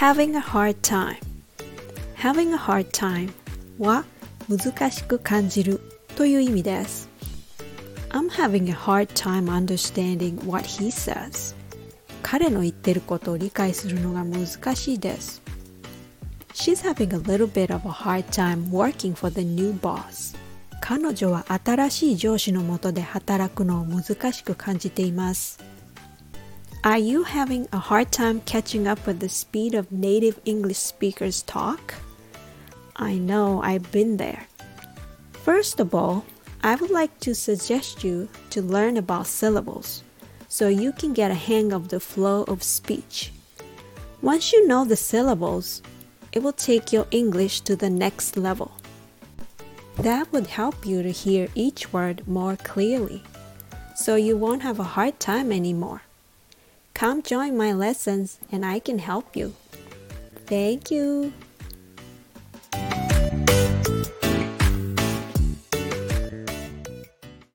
having a hard time having a hard time は難しく感じるという意味です I'm having a hard time understanding what he says 彼の言ってることを理解するのが難しいです She's having a little bit of a hard time working for the new boss 彼女は新しい上司のもとで働くのを難しく感じています Are you having a hard time catching up with the speed of native English speakers talk? I know I've been there. First of all, I would like to suggest you to learn about syllables so you can get a hang of the flow of speech. Once you know the syllables, it will take your English to the next level. That would help you to hear each word more clearly, so you won't have a hard time anymore. Come join my lessons and I can help you. Thank you.